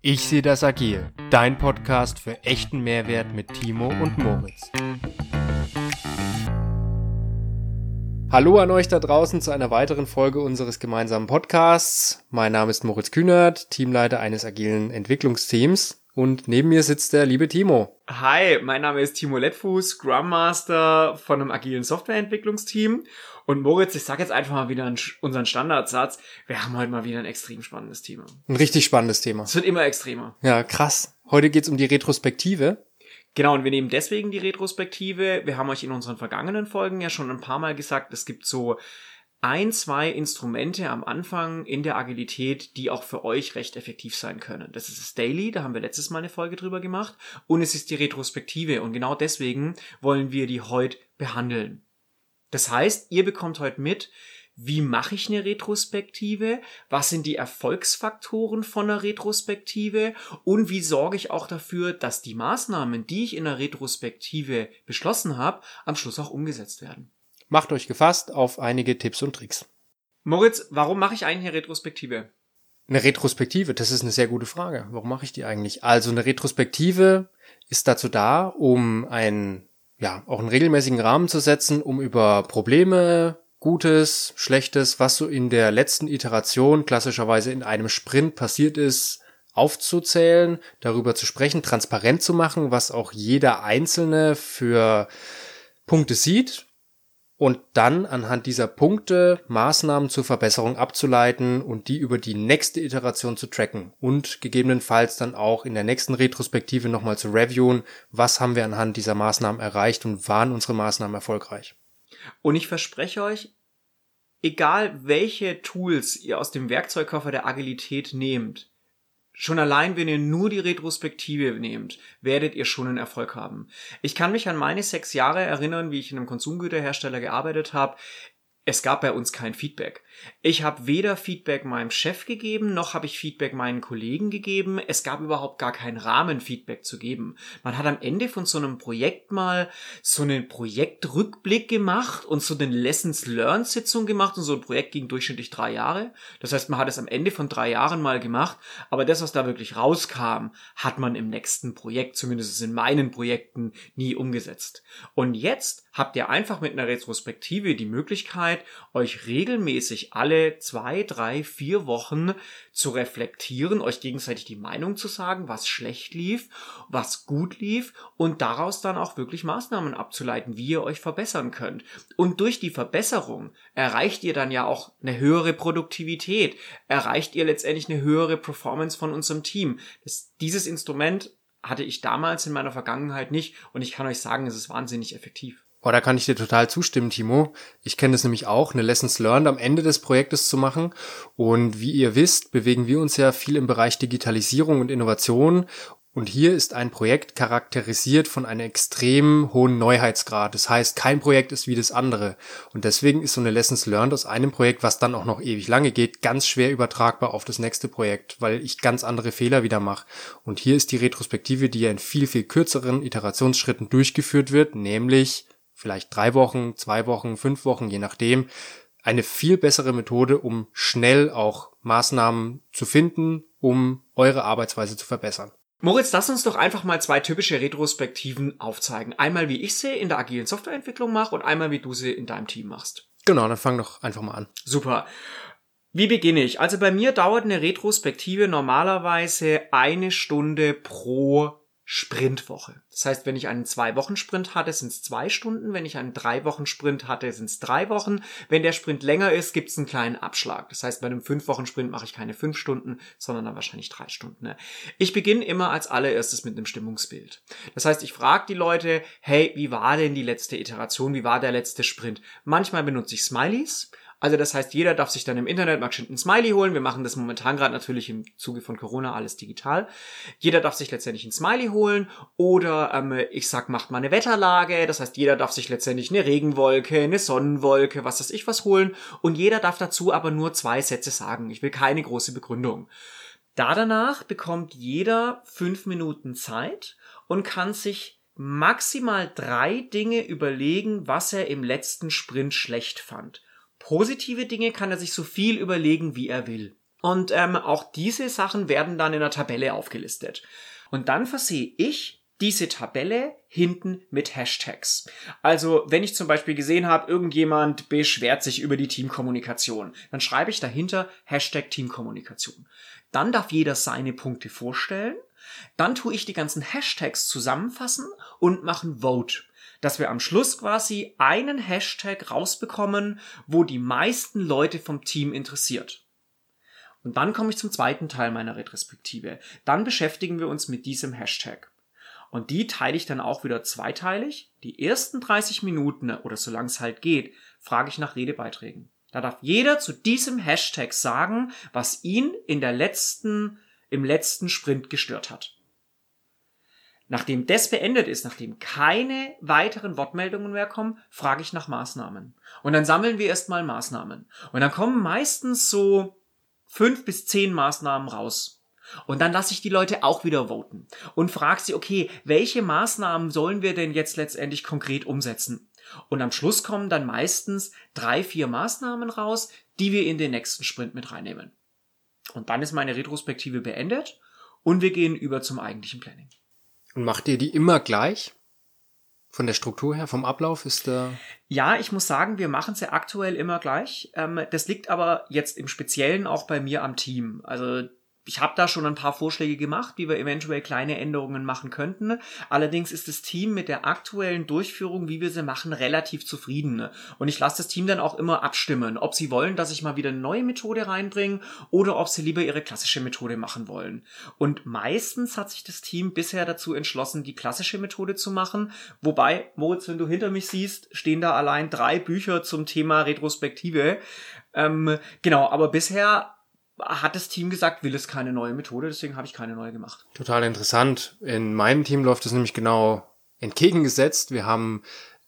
Ich sehe das agil. Dein Podcast für echten Mehrwert mit Timo und Moritz. Hallo an euch da draußen zu einer weiteren Folge unseres gemeinsamen Podcasts. Mein Name ist Moritz Kühnert, Teamleiter eines agilen Entwicklungsteams. Und neben mir sitzt der liebe Timo. Hi, mein Name ist Timo Lettfuß, Scrum Master von einem agilen Softwareentwicklungsteam. Und Moritz, ich sag jetzt einfach mal wieder unseren Standardsatz. Wir haben heute mal wieder ein extrem spannendes Thema. Ein richtig spannendes Thema. Es wird immer extremer. Ja, krass. Heute geht's um die Retrospektive. Genau, und wir nehmen deswegen die Retrospektive. Wir haben euch in unseren vergangenen Folgen ja schon ein paar Mal gesagt, es gibt so ein, zwei Instrumente am Anfang in der Agilität, die auch für euch recht effektiv sein können. Das ist das Daily, da haben wir letztes Mal eine Folge drüber gemacht. Und es ist die Retrospektive. Und genau deswegen wollen wir die heute behandeln. Das heißt, ihr bekommt heute mit, wie mache ich eine Retrospektive, was sind die Erfolgsfaktoren von einer Retrospektive und wie sorge ich auch dafür, dass die Maßnahmen, die ich in der Retrospektive beschlossen habe, am Schluss auch umgesetzt werden. Macht euch gefasst auf einige Tipps und Tricks. Moritz, warum mache ich eigentlich eine Retrospektive? Eine Retrospektive, das ist eine sehr gute Frage. Warum mache ich die eigentlich? Also eine Retrospektive ist dazu da, um ein ja, auch einen regelmäßigen Rahmen zu setzen, um über Probleme, Gutes, Schlechtes, was so in der letzten Iteration klassischerweise in einem Sprint passiert ist, aufzuzählen, darüber zu sprechen, transparent zu machen, was auch jeder Einzelne für Punkte sieht und dann anhand dieser Punkte Maßnahmen zur Verbesserung abzuleiten und die über die nächste Iteration zu tracken und gegebenenfalls dann auch in der nächsten Retrospektive nochmal zu reviewen, was haben wir anhand dieser Maßnahmen erreicht und waren unsere Maßnahmen erfolgreich. Und ich verspreche euch, egal welche Tools ihr aus dem Werkzeugkoffer der Agilität nehmt, Schon allein, wenn ihr nur die Retrospektive nehmt, werdet ihr schon einen Erfolg haben. Ich kann mich an meine sechs Jahre erinnern, wie ich in einem Konsumgüterhersteller gearbeitet habe es gab bei uns kein Feedback. Ich habe weder Feedback meinem Chef gegeben, noch habe ich Feedback meinen Kollegen gegeben. Es gab überhaupt gar keinen Rahmen, Feedback zu geben. Man hat am Ende von so einem Projekt mal so einen Projektrückblick gemacht und so eine Lessons Learned Sitzung gemacht und so ein Projekt ging durchschnittlich drei Jahre. Das heißt, man hat es am Ende von drei Jahren mal gemacht, aber das, was da wirklich rauskam, hat man im nächsten Projekt, zumindest in meinen Projekten, nie umgesetzt. Und jetzt habt ihr einfach mit einer Retrospektive die Möglichkeit, euch regelmäßig alle zwei, drei, vier Wochen zu reflektieren, euch gegenseitig die Meinung zu sagen, was schlecht lief, was gut lief und daraus dann auch wirklich Maßnahmen abzuleiten, wie ihr euch verbessern könnt. Und durch die Verbesserung erreicht ihr dann ja auch eine höhere Produktivität, erreicht ihr letztendlich eine höhere Performance von unserem Team. Das, dieses Instrument hatte ich damals in meiner Vergangenheit nicht und ich kann euch sagen, es ist wahnsinnig effektiv. Oh, da kann ich dir total zustimmen, Timo. Ich kenne das nämlich auch, eine Lessons Learned am Ende des Projektes zu machen. Und wie ihr wisst, bewegen wir uns ja viel im Bereich Digitalisierung und Innovation. Und hier ist ein Projekt charakterisiert von einem extrem hohen Neuheitsgrad. Das heißt, kein Projekt ist wie das andere. Und deswegen ist so eine Lessons Learned aus einem Projekt, was dann auch noch ewig lange geht, ganz schwer übertragbar auf das nächste Projekt, weil ich ganz andere Fehler wieder mache. Und hier ist die Retrospektive, die ja in viel, viel kürzeren Iterationsschritten durchgeführt wird, nämlich vielleicht drei Wochen, zwei Wochen, fünf Wochen, je nachdem, eine viel bessere Methode, um schnell auch Maßnahmen zu finden, um eure Arbeitsweise zu verbessern. Moritz, lass uns doch einfach mal zwei typische Retrospektiven aufzeigen. Einmal, wie ich sie in der agilen Softwareentwicklung mache und einmal, wie du sie in deinem Team machst. Genau, dann fang doch einfach mal an. Super. Wie beginne ich? Also bei mir dauert eine Retrospektive normalerweise eine Stunde pro Sprintwoche. Das heißt, wenn ich einen Zwei-Wochen-Sprint hatte, sind es zwei Stunden. Wenn ich einen Drei-Wochen-Sprint hatte, sind es drei Wochen. Wenn der Sprint länger ist, gibt es einen kleinen Abschlag. Das heißt, bei einem Fünf-Wochen-Sprint mache ich keine fünf Stunden, sondern dann wahrscheinlich drei Stunden. Ne? Ich beginne immer als allererstes mit einem Stimmungsbild. Das heißt, ich frage die Leute, hey, wie war denn die letzte Iteration? Wie war der letzte Sprint? Manchmal benutze ich Smileys. Also das heißt, jeder darf sich dann im Internet mal ein Smiley holen. Wir machen das momentan gerade natürlich im Zuge von Corona alles digital. Jeder darf sich letztendlich ein Smiley holen oder ähm, ich sag, macht mal eine Wetterlage. Das heißt, jeder darf sich letztendlich eine Regenwolke, eine Sonnenwolke, was weiß ich was holen. Und jeder darf dazu aber nur zwei Sätze sagen. Ich will keine große Begründung. Da danach bekommt jeder fünf Minuten Zeit und kann sich maximal drei Dinge überlegen, was er im letzten Sprint schlecht fand. Positive Dinge kann er sich so viel überlegen, wie er will. Und ähm, auch diese Sachen werden dann in der Tabelle aufgelistet. Und dann versehe ich diese Tabelle hinten mit Hashtags. Also wenn ich zum Beispiel gesehen habe, irgendjemand beschwert sich über die Teamkommunikation, dann schreibe ich dahinter Hashtag Teamkommunikation. Dann darf jeder seine Punkte vorstellen. Dann tue ich die ganzen Hashtags zusammenfassen und mache ein Vote dass wir am Schluss quasi einen Hashtag rausbekommen, wo die meisten Leute vom Team interessiert. Und dann komme ich zum zweiten Teil meiner Retrospektive. Dann beschäftigen wir uns mit diesem Hashtag. Und die teile ich dann auch wieder zweiteilig. Die ersten 30 Minuten oder solange es halt geht, frage ich nach Redebeiträgen. Da darf jeder zu diesem Hashtag sagen, was ihn in der letzten, im letzten Sprint gestört hat. Nachdem das beendet ist, nachdem keine weiteren Wortmeldungen mehr kommen, frage ich nach Maßnahmen. Und dann sammeln wir erstmal Maßnahmen. Und dann kommen meistens so fünf bis zehn Maßnahmen raus. Und dann lasse ich die Leute auch wieder voten und frage sie, okay, welche Maßnahmen sollen wir denn jetzt letztendlich konkret umsetzen? Und am Schluss kommen dann meistens drei, vier Maßnahmen raus, die wir in den nächsten Sprint mit reinnehmen. Und dann ist meine Retrospektive beendet und wir gehen über zum eigentlichen Planning. Und macht ihr die immer gleich? Von der Struktur her, vom Ablauf ist da. Ja, ich muss sagen, wir machen sie aktuell immer gleich. Ähm, das liegt aber jetzt im Speziellen auch bei mir am Team. Also ich habe da schon ein paar Vorschläge gemacht, wie wir eventuell kleine Änderungen machen könnten. Allerdings ist das Team mit der aktuellen Durchführung, wie wir sie machen, relativ zufrieden. Und ich lasse das Team dann auch immer abstimmen, ob sie wollen, dass ich mal wieder eine neue Methode reinbringe oder ob sie lieber ihre klassische Methode machen wollen. Und meistens hat sich das Team bisher dazu entschlossen, die klassische Methode zu machen. Wobei, Moritz, wenn du hinter mich siehst, stehen da allein drei Bücher zum Thema Retrospektive. Ähm, genau, aber bisher hat das Team gesagt, will es keine neue Methode, deswegen habe ich keine neue gemacht. Total interessant. In meinem Team läuft es nämlich genau entgegengesetzt. Wir haben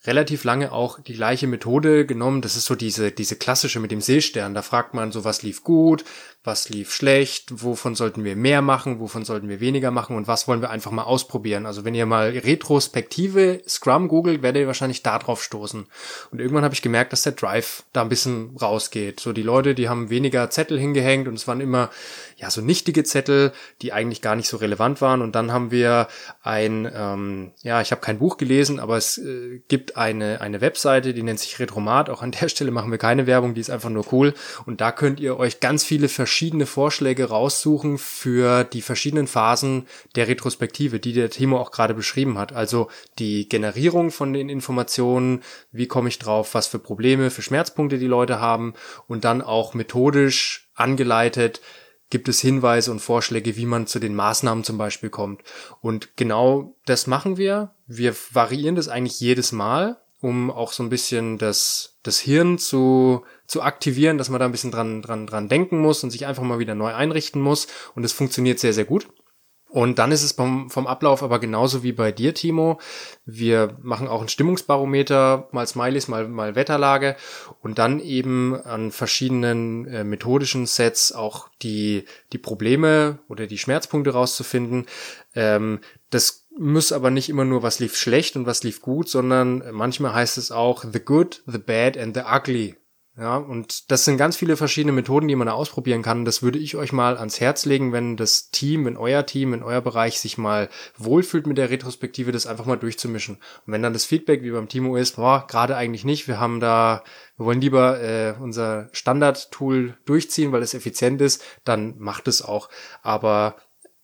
relativ lange auch die gleiche Methode genommen. Das ist so diese, diese klassische mit dem Seestern. Da fragt man so, was lief gut, was lief schlecht, wovon sollten wir mehr machen, wovon sollten wir weniger machen und was wollen wir einfach mal ausprobieren. Also wenn ihr mal Retrospektive Scrum googelt, werdet ihr wahrscheinlich da drauf stoßen. Und irgendwann habe ich gemerkt, dass der Drive da ein bisschen rausgeht. So die Leute, die haben weniger Zettel hingehängt und es waren immer ja so nichtige Zettel, die eigentlich gar nicht so relevant waren. Und dann haben wir ein, ähm, ja, ich habe kein Buch gelesen, aber es äh, gibt eine, eine Webseite, die nennt sich Retromat. Auch an der Stelle machen wir keine Werbung, die ist einfach nur cool. Und da könnt ihr euch ganz viele verschiedene Vorschläge raussuchen für die verschiedenen Phasen der Retrospektive, die der Timo auch gerade beschrieben hat. Also die Generierung von den Informationen, wie komme ich drauf, was für Probleme, für Schmerzpunkte die Leute haben und dann auch methodisch angeleitet, gibt es Hinweise und Vorschläge, wie man zu den Maßnahmen zum Beispiel kommt. Und genau das machen wir. Wir variieren das eigentlich jedes Mal, um auch so ein bisschen das, das Hirn zu, zu aktivieren, dass man da ein bisschen dran, dran, dran denken muss und sich einfach mal wieder neu einrichten muss. Und es funktioniert sehr, sehr gut. Und dann ist es vom, vom Ablauf aber genauso wie bei dir, Timo. Wir machen auch ein Stimmungsbarometer, mal Smileys, mal, mal Wetterlage und dann eben an verschiedenen äh, methodischen Sets auch die, die Probleme oder die Schmerzpunkte rauszufinden. Ähm, das muss aber nicht immer nur, was lief schlecht und was lief gut, sondern manchmal heißt es auch the good, the bad and the ugly ja, und das sind ganz viele verschiedene Methoden, die man da ausprobieren kann. Das würde ich euch mal ans Herz legen, wenn das Team, wenn euer Team, in euer Bereich sich mal wohlfühlt mit der Retrospektive, das einfach mal durchzumischen. Und wenn dann das Feedback wie beim Timo ist, boah, gerade eigentlich nicht, wir haben da, wir wollen lieber äh, unser Standard-Tool durchziehen, weil es effizient ist, dann macht es auch. Aber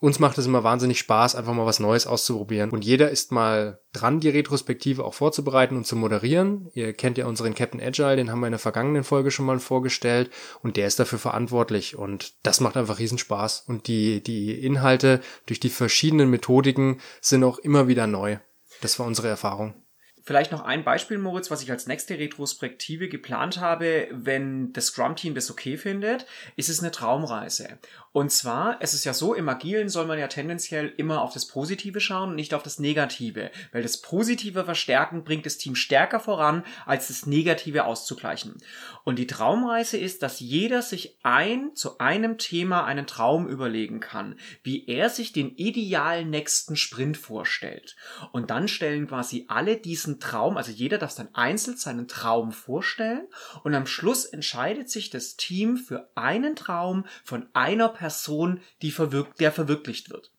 uns macht es immer wahnsinnig Spaß, einfach mal was Neues auszuprobieren. Und jeder ist mal dran, die Retrospektive auch vorzubereiten und zu moderieren. Ihr kennt ja unseren Captain Agile, den haben wir in der vergangenen Folge schon mal vorgestellt und der ist dafür verantwortlich und das macht einfach riesen Spaß. Und die, die Inhalte durch die verschiedenen Methodiken sind auch immer wieder neu. Das war unsere Erfahrung. Vielleicht noch ein Beispiel, Moritz, was ich als nächste Retrospektive geplant habe, wenn das Scrum-Team das okay findet, ist es eine Traumreise. Und zwar, es ist ja so, im Agilen soll man ja tendenziell immer auf das Positive schauen und nicht auf das Negative, weil das Positive verstärken bringt das Team stärker voran, als das Negative auszugleichen. Und die Traumreise ist, dass jeder sich ein zu einem Thema einen Traum überlegen kann, wie er sich den idealen nächsten Sprint vorstellt. Und dann stellen quasi alle diesen diesen Traum, also jeder darf dann einzeln seinen Traum vorstellen und am Schluss entscheidet sich das Team für einen Traum von einer Person, die verwirk der verwirklicht wird.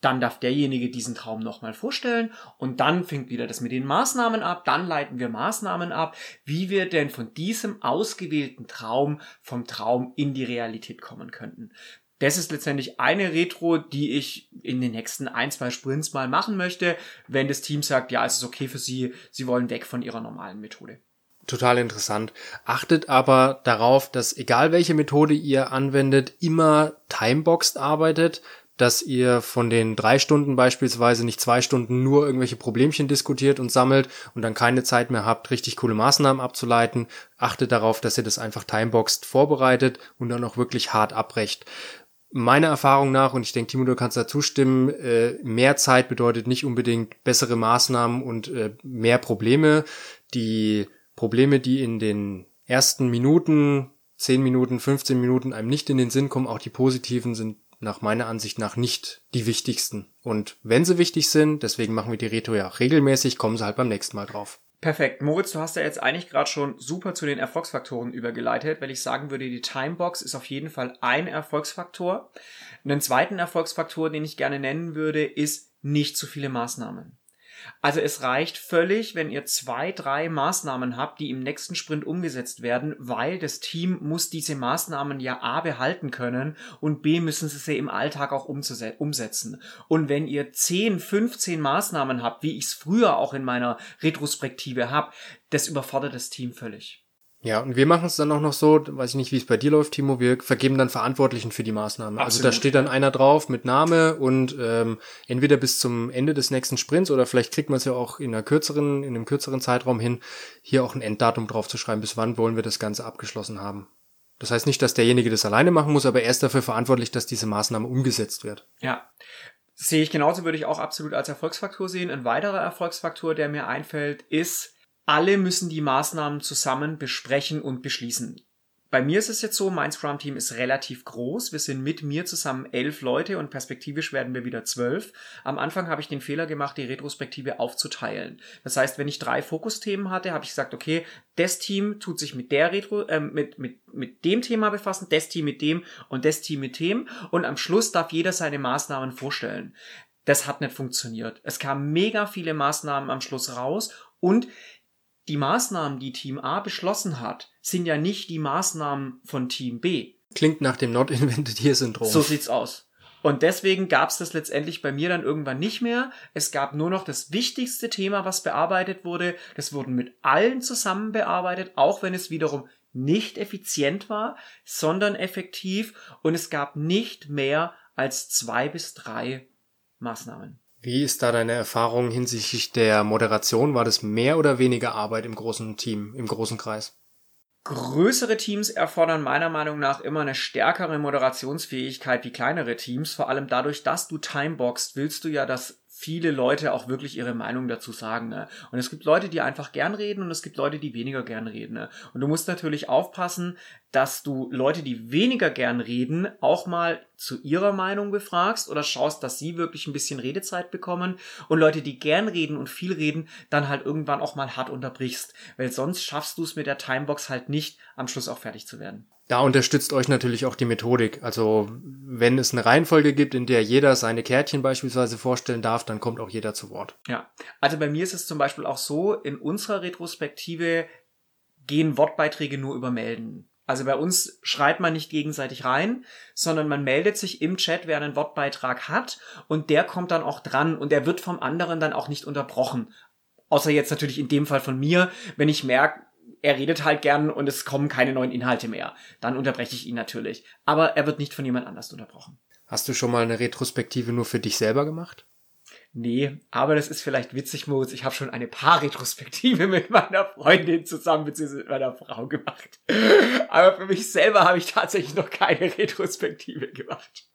Dann darf derjenige diesen Traum nochmal vorstellen und dann fängt wieder das mit den Maßnahmen ab, dann leiten wir Maßnahmen ab, wie wir denn von diesem ausgewählten Traum vom Traum in die Realität kommen könnten. Das ist letztendlich eine Retro, die ich in den nächsten ein, zwei Sprints mal machen möchte, wenn das Team sagt, ja, es ist okay für sie, sie wollen weg von ihrer normalen Methode. Total interessant. Achtet aber darauf, dass egal welche Methode ihr anwendet, immer timeboxed arbeitet, dass ihr von den drei Stunden beispielsweise nicht zwei Stunden nur irgendwelche Problemchen diskutiert und sammelt und dann keine Zeit mehr habt, richtig coole Maßnahmen abzuleiten. Achtet darauf, dass ihr das einfach timeboxed vorbereitet und dann auch wirklich hart abbrecht meiner Erfahrung nach, und ich denke, Timo, du kannst da zustimmen, äh, mehr Zeit bedeutet nicht unbedingt bessere Maßnahmen und äh, mehr Probleme. Die Probleme, die in den ersten Minuten, 10 Minuten, 15 Minuten einem nicht in den Sinn kommen, auch die positiven sind nach meiner Ansicht nach nicht die wichtigsten. Und wenn sie wichtig sind, deswegen machen wir die Reto ja regelmäßig, kommen sie halt beim nächsten Mal drauf. Perfekt. Moritz, du hast ja jetzt eigentlich gerade schon super zu den Erfolgsfaktoren übergeleitet, weil ich sagen würde, die Timebox ist auf jeden Fall ein Erfolgsfaktor. Einen zweiten Erfolgsfaktor, den ich gerne nennen würde, ist nicht zu viele Maßnahmen. Also es reicht völlig, wenn ihr zwei, drei Maßnahmen habt, die im nächsten Sprint umgesetzt werden, weil das Team muss diese Maßnahmen ja A behalten können und B müssen sie sie im Alltag auch umsetzen. Und wenn ihr 10, 15 Maßnahmen habt, wie ich es früher auch in meiner Retrospektive habe, das überfordert das Team völlig. Ja, und wir machen es dann auch noch so, weiß ich nicht, wie es bei dir läuft, Timo, wir vergeben dann Verantwortlichen für die Maßnahmen. Also da steht dann einer drauf mit Name und ähm, entweder bis zum Ende des nächsten Sprints oder vielleicht kriegt man es ja auch in einer kürzeren, in einem kürzeren Zeitraum hin, hier auch ein Enddatum drauf zu schreiben, bis wann wollen wir das Ganze abgeschlossen haben. Das heißt nicht, dass derjenige das alleine machen muss, aber er ist dafür verantwortlich, dass diese Maßnahme umgesetzt wird. Ja. sehe ich genauso, würde ich auch absolut als Erfolgsfaktor sehen. Ein weiterer Erfolgsfaktor, der mir einfällt, ist, alle müssen die Maßnahmen zusammen besprechen und beschließen. Bei mir ist es jetzt so, mein Scrum-Team ist relativ groß. Wir sind mit mir zusammen elf Leute und perspektivisch werden wir wieder zwölf. Am Anfang habe ich den Fehler gemacht, die Retrospektive aufzuteilen. Das heißt, wenn ich drei Fokusthemen hatte, habe ich gesagt, okay, das Team tut sich mit der Retro, äh, mit, mit, mit dem Thema befassen, das Team mit dem und das Team mit dem. Und am Schluss darf jeder seine Maßnahmen vorstellen. Das hat nicht funktioniert. Es kamen mega viele Maßnahmen am Schluss raus und die Maßnahmen, die Team A beschlossen hat, sind ja nicht die Maßnahmen von Team B. Klingt nach dem Not Invented Here Syndrom. So sieht's aus. Und deswegen gab es das letztendlich bei mir dann irgendwann nicht mehr. Es gab nur noch das wichtigste Thema, was bearbeitet wurde. Das wurden mit allen zusammen bearbeitet, auch wenn es wiederum nicht effizient war, sondern effektiv. Und es gab nicht mehr als zwei bis drei Maßnahmen. Wie ist da deine Erfahrung hinsichtlich der Moderation? War das mehr oder weniger Arbeit im großen Team, im großen Kreis? Größere Teams erfordern meiner Meinung nach immer eine stärkere Moderationsfähigkeit wie kleinere Teams. Vor allem dadurch, dass du timeboxst, willst du ja, dass viele Leute auch wirklich ihre Meinung dazu sagen. Ne? Und es gibt Leute, die einfach gern reden und es gibt Leute, die weniger gern reden. Ne? Und du musst natürlich aufpassen, dass du Leute, die weniger gern reden, auch mal zu ihrer Meinung befragst oder schaust, dass sie wirklich ein bisschen Redezeit bekommen und Leute, die gern reden und viel reden, dann halt irgendwann auch mal hart unterbrichst, weil sonst schaffst du es mit der Timebox halt nicht, am Schluss auch fertig zu werden. Da unterstützt euch natürlich auch die Methodik. Also wenn es eine Reihenfolge gibt, in der jeder seine Kärtchen beispielsweise vorstellen darf, dann kommt auch jeder zu Wort. Ja, also bei mir ist es zum Beispiel auch so, in unserer Retrospektive gehen Wortbeiträge nur über Melden. Also bei uns schreibt man nicht gegenseitig rein, sondern man meldet sich im Chat, wer einen Wortbeitrag hat und der kommt dann auch dran und der wird vom anderen dann auch nicht unterbrochen. Außer jetzt natürlich in dem Fall von mir, wenn ich merke, er redet halt gern und es kommen keine neuen Inhalte mehr. Dann unterbreche ich ihn natürlich. Aber er wird nicht von jemand anders unterbrochen. Hast du schon mal eine Retrospektive nur für dich selber gemacht? Nee, aber das ist vielleicht witzig, Moritz. Ich habe schon eine Paar-Retrospektive mit meiner Freundin zusammen, beziehungsweise mit meiner Frau gemacht. Aber für mich selber habe ich tatsächlich noch keine Retrospektive gemacht.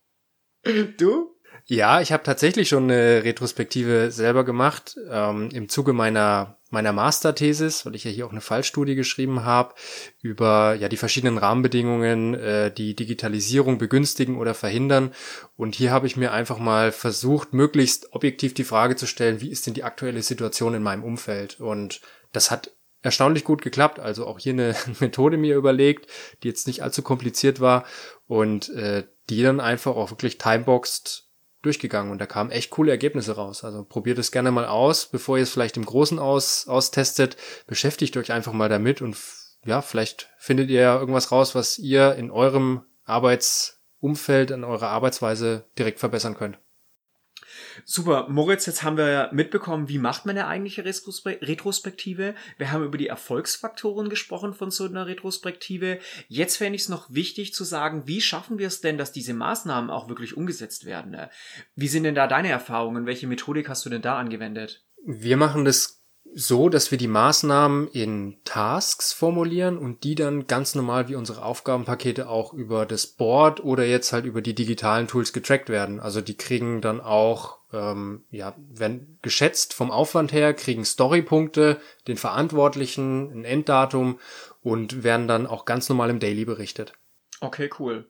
Du? Ja, ich habe tatsächlich schon eine Retrospektive selber gemacht, ähm, im Zuge meiner meiner Masterthesis, weil ich ja hier auch eine Fallstudie geschrieben habe, über ja die verschiedenen Rahmenbedingungen, äh, die Digitalisierung begünstigen oder verhindern. Und hier habe ich mir einfach mal versucht, möglichst objektiv die Frage zu stellen, wie ist denn die aktuelle Situation in meinem Umfeld? Und das hat erstaunlich gut geklappt. Also auch hier eine Methode mir überlegt, die jetzt nicht allzu kompliziert war und äh, die dann einfach auch wirklich timeboxed durchgegangen und da kamen echt coole Ergebnisse raus. Also probiert es gerne mal aus, bevor ihr es vielleicht im Großen aus, austestet. Beschäftigt euch einfach mal damit und ja, vielleicht findet ihr ja irgendwas raus, was ihr in eurem Arbeitsumfeld, in eurer Arbeitsweise direkt verbessern könnt. Super, Moritz, jetzt haben wir mitbekommen, wie macht man eine eigentliche Retrospektive. Wir haben über die Erfolgsfaktoren gesprochen von so einer Retrospektive. Jetzt fände ich es noch wichtig zu sagen, wie schaffen wir es denn, dass diese Maßnahmen auch wirklich umgesetzt werden? Wie sind denn da deine Erfahrungen? Welche Methodik hast du denn da angewendet? Wir machen das so, dass wir die Maßnahmen in Tasks formulieren und die dann ganz normal wie unsere Aufgabenpakete auch über das Board oder jetzt halt über die digitalen Tools getrackt werden. Also die kriegen dann auch, ähm, ja, wenn geschätzt vom Aufwand her, kriegen Storypunkte, den Verantwortlichen, ein Enddatum und werden dann auch ganz normal im Daily berichtet. Okay, cool.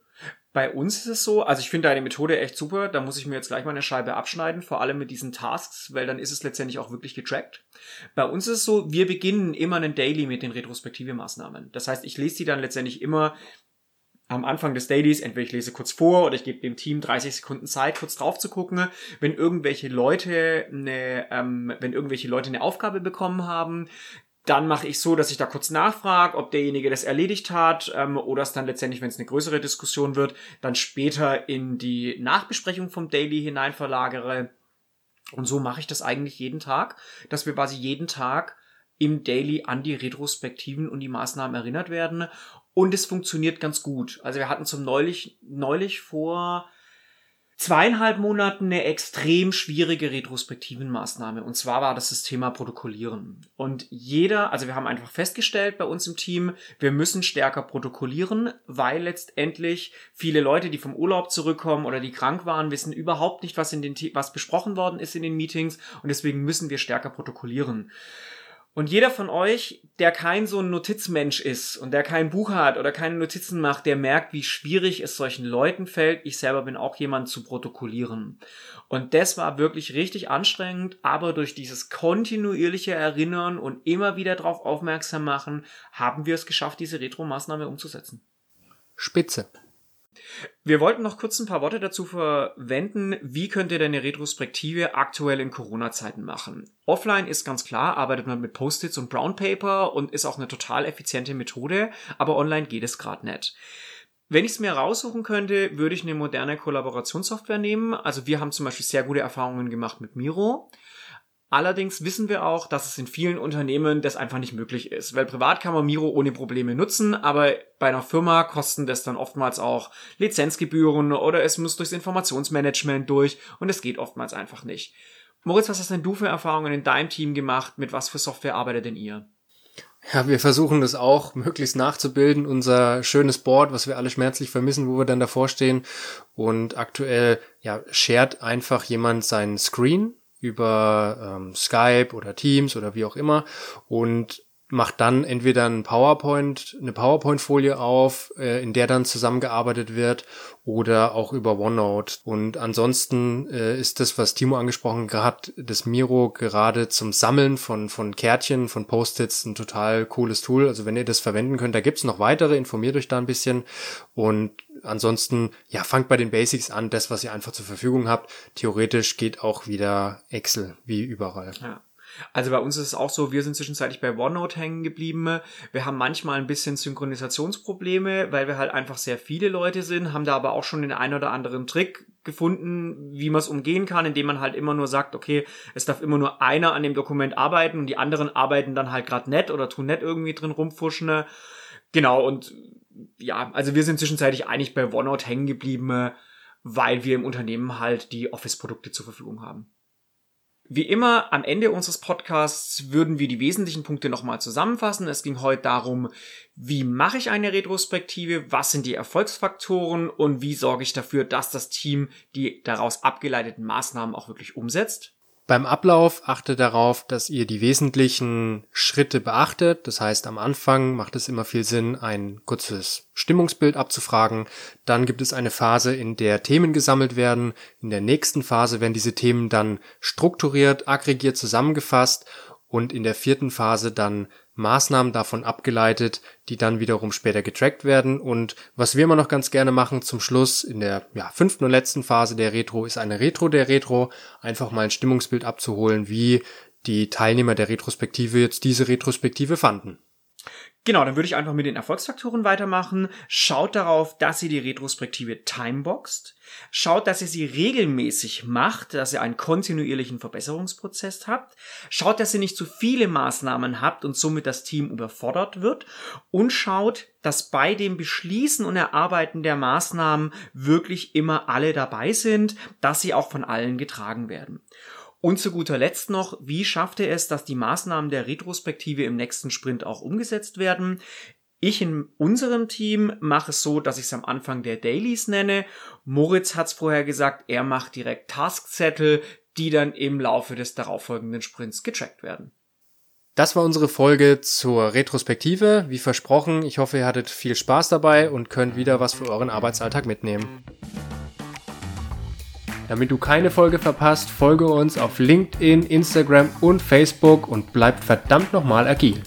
Bei uns ist es so, also ich finde deine Methode echt super, da muss ich mir jetzt gleich mal eine Scheibe abschneiden, vor allem mit diesen Tasks, weil dann ist es letztendlich auch wirklich getrackt. Bei uns ist es so, wir beginnen immer einen Daily mit den retrospektive Maßnahmen. Das heißt, ich lese die dann letztendlich immer am Anfang des Dailies, entweder ich lese kurz vor oder ich gebe dem Team 30 Sekunden Zeit, kurz drauf zu gucken, wenn irgendwelche Leute eine, ähm, wenn irgendwelche Leute eine Aufgabe bekommen haben, dann mache ich so, dass ich da kurz nachfrage, ob derjenige das erledigt hat ähm, oder es dann letztendlich, wenn es eine größere Diskussion wird, dann später in die Nachbesprechung vom Daily hinein verlagere. Und so mache ich das eigentlich jeden Tag, dass wir quasi jeden Tag im Daily an die Retrospektiven und die Maßnahmen erinnert werden. Und es funktioniert ganz gut. Also wir hatten zum neulich, neulich vor zweieinhalb Monaten eine extrem schwierige Retrospektivenmaßnahme. Und zwar war das das Thema Protokollieren. Und jeder, also wir haben einfach festgestellt bei uns im Team, wir müssen stärker protokollieren, weil letztendlich viele Leute, die vom Urlaub zurückkommen oder die krank waren, wissen überhaupt nicht, was in den, was besprochen worden ist in den Meetings. Und deswegen müssen wir stärker protokollieren. Und jeder von euch, der kein so ein Notizmensch ist und der kein Buch hat oder keine Notizen macht, der merkt, wie schwierig es solchen Leuten fällt. Ich selber bin auch jemand zu protokollieren. Und das war wirklich richtig anstrengend, aber durch dieses kontinuierliche Erinnern und immer wieder darauf aufmerksam machen, haben wir es geschafft, diese Retro-Maßnahme umzusetzen. Spitze. Wir wollten noch kurz ein paar Worte dazu verwenden, wie könnt ihr denn eine Retrospektive aktuell in Corona-Zeiten machen. Offline ist ganz klar, arbeitet man mit Post-its und Brown Paper und ist auch eine total effiziente Methode, aber online geht es gerade nicht. Wenn ich es mir raussuchen könnte, würde ich eine moderne Kollaborationssoftware nehmen. Also wir haben zum Beispiel sehr gute Erfahrungen gemacht mit Miro. Allerdings wissen wir auch, dass es in vielen Unternehmen das einfach nicht möglich ist, weil privat kann man Miro ohne Probleme nutzen, aber bei einer Firma kosten das dann oftmals auch Lizenzgebühren oder es muss durchs Informationsmanagement durch und es geht oftmals einfach nicht. Moritz, was hast denn du für Erfahrungen in deinem Team gemacht? Mit was für Software arbeitet denn ihr? Ja, wir versuchen das auch möglichst nachzubilden, unser schönes Board, was wir alle schmerzlich vermissen, wo wir dann davor stehen. Und aktuell, ja, shared einfach jemand seinen Screen über ähm, Skype oder Teams oder wie auch immer und macht dann entweder ein PowerPoint, eine PowerPoint-Folie auf, äh, in der dann zusammengearbeitet wird oder auch über OneNote. Und ansonsten äh, ist das, was Timo angesprochen hat, das Miro gerade zum Sammeln von, von Kärtchen, von Post-its ein total cooles Tool. Also wenn ihr das verwenden könnt, da gibt's noch weitere, informiert euch da ein bisschen. Und ansonsten, ja, fangt bei den Basics an, das, was ihr einfach zur Verfügung habt. Theoretisch geht auch wieder Excel, wie überall. Ja. Also bei uns ist es auch so, wir sind zwischenzeitlich bei OneNote hängen geblieben. Wir haben manchmal ein bisschen Synchronisationsprobleme, weil wir halt einfach sehr viele Leute sind, haben da aber auch schon den einen oder anderen Trick gefunden, wie man es umgehen kann, indem man halt immer nur sagt, okay, es darf immer nur einer an dem Dokument arbeiten und die anderen arbeiten dann halt gerade nett oder tun nett irgendwie drin rumfuschen. Genau, und ja, also wir sind zwischenzeitlich eigentlich bei OneNote hängen geblieben, weil wir im Unternehmen halt die Office-Produkte zur Verfügung haben. Wie immer, am Ende unseres Podcasts würden wir die wesentlichen Punkte nochmal zusammenfassen. Es ging heute darum, wie mache ich eine Retrospektive, was sind die Erfolgsfaktoren und wie sorge ich dafür, dass das Team die daraus abgeleiteten Maßnahmen auch wirklich umsetzt. Beim Ablauf achtet darauf, dass ihr die wesentlichen Schritte beachtet. Das heißt, am Anfang macht es immer viel Sinn, ein kurzes Stimmungsbild abzufragen. Dann gibt es eine Phase, in der Themen gesammelt werden. In der nächsten Phase werden diese Themen dann strukturiert, aggregiert zusammengefasst und in der vierten Phase dann Maßnahmen davon abgeleitet, die dann wiederum später getrackt werden. Und was wir immer noch ganz gerne machen zum Schluss in der ja, fünften und letzten Phase der Retro ist eine Retro der Retro, einfach mal ein Stimmungsbild abzuholen, wie die Teilnehmer der Retrospektive jetzt diese Retrospektive fanden. Genau, dann würde ich einfach mit den Erfolgsfaktoren weitermachen. Schaut darauf, dass ihr die Retrospektive timeboxt. Schaut, dass ihr sie regelmäßig macht, dass ihr einen kontinuierlichen Verbesserungsprozess habt. Schaut, dass ihr nicht zu viele Maßnahmen habt und somit das Team überfordert wird. Und schaut, dass bei dem Beschließen und Erarbeiten der Maßnahmen wirklich immer alle dabei sind, dass sie auch von allen getragen werden. Und zu guter Letzt noch, wie schafft er es, dass die Maßnahmen der Retrospektive im nächsten Sprint auch umgesetzt werden? Ich in unserem Team mache es so, dass ich es am Anfang der Dailies nenne. Moritz hat es vorher gesagt, er macht direkt Taskzettel, die dann im Laufe des darauffolgenden Sprints getrackt werden. Das war unsere Folge zur Retrospektive. Wie versprochen, ich hoffe, ihr hattet viel Spaß dabei und könnt wieder was für euren Arbeitsalltag mitnehmen. Damit du keine Folge verpasst, folge uns auf LinkedIn, Instagram und Facebook und bleib verdammt nochmal agil.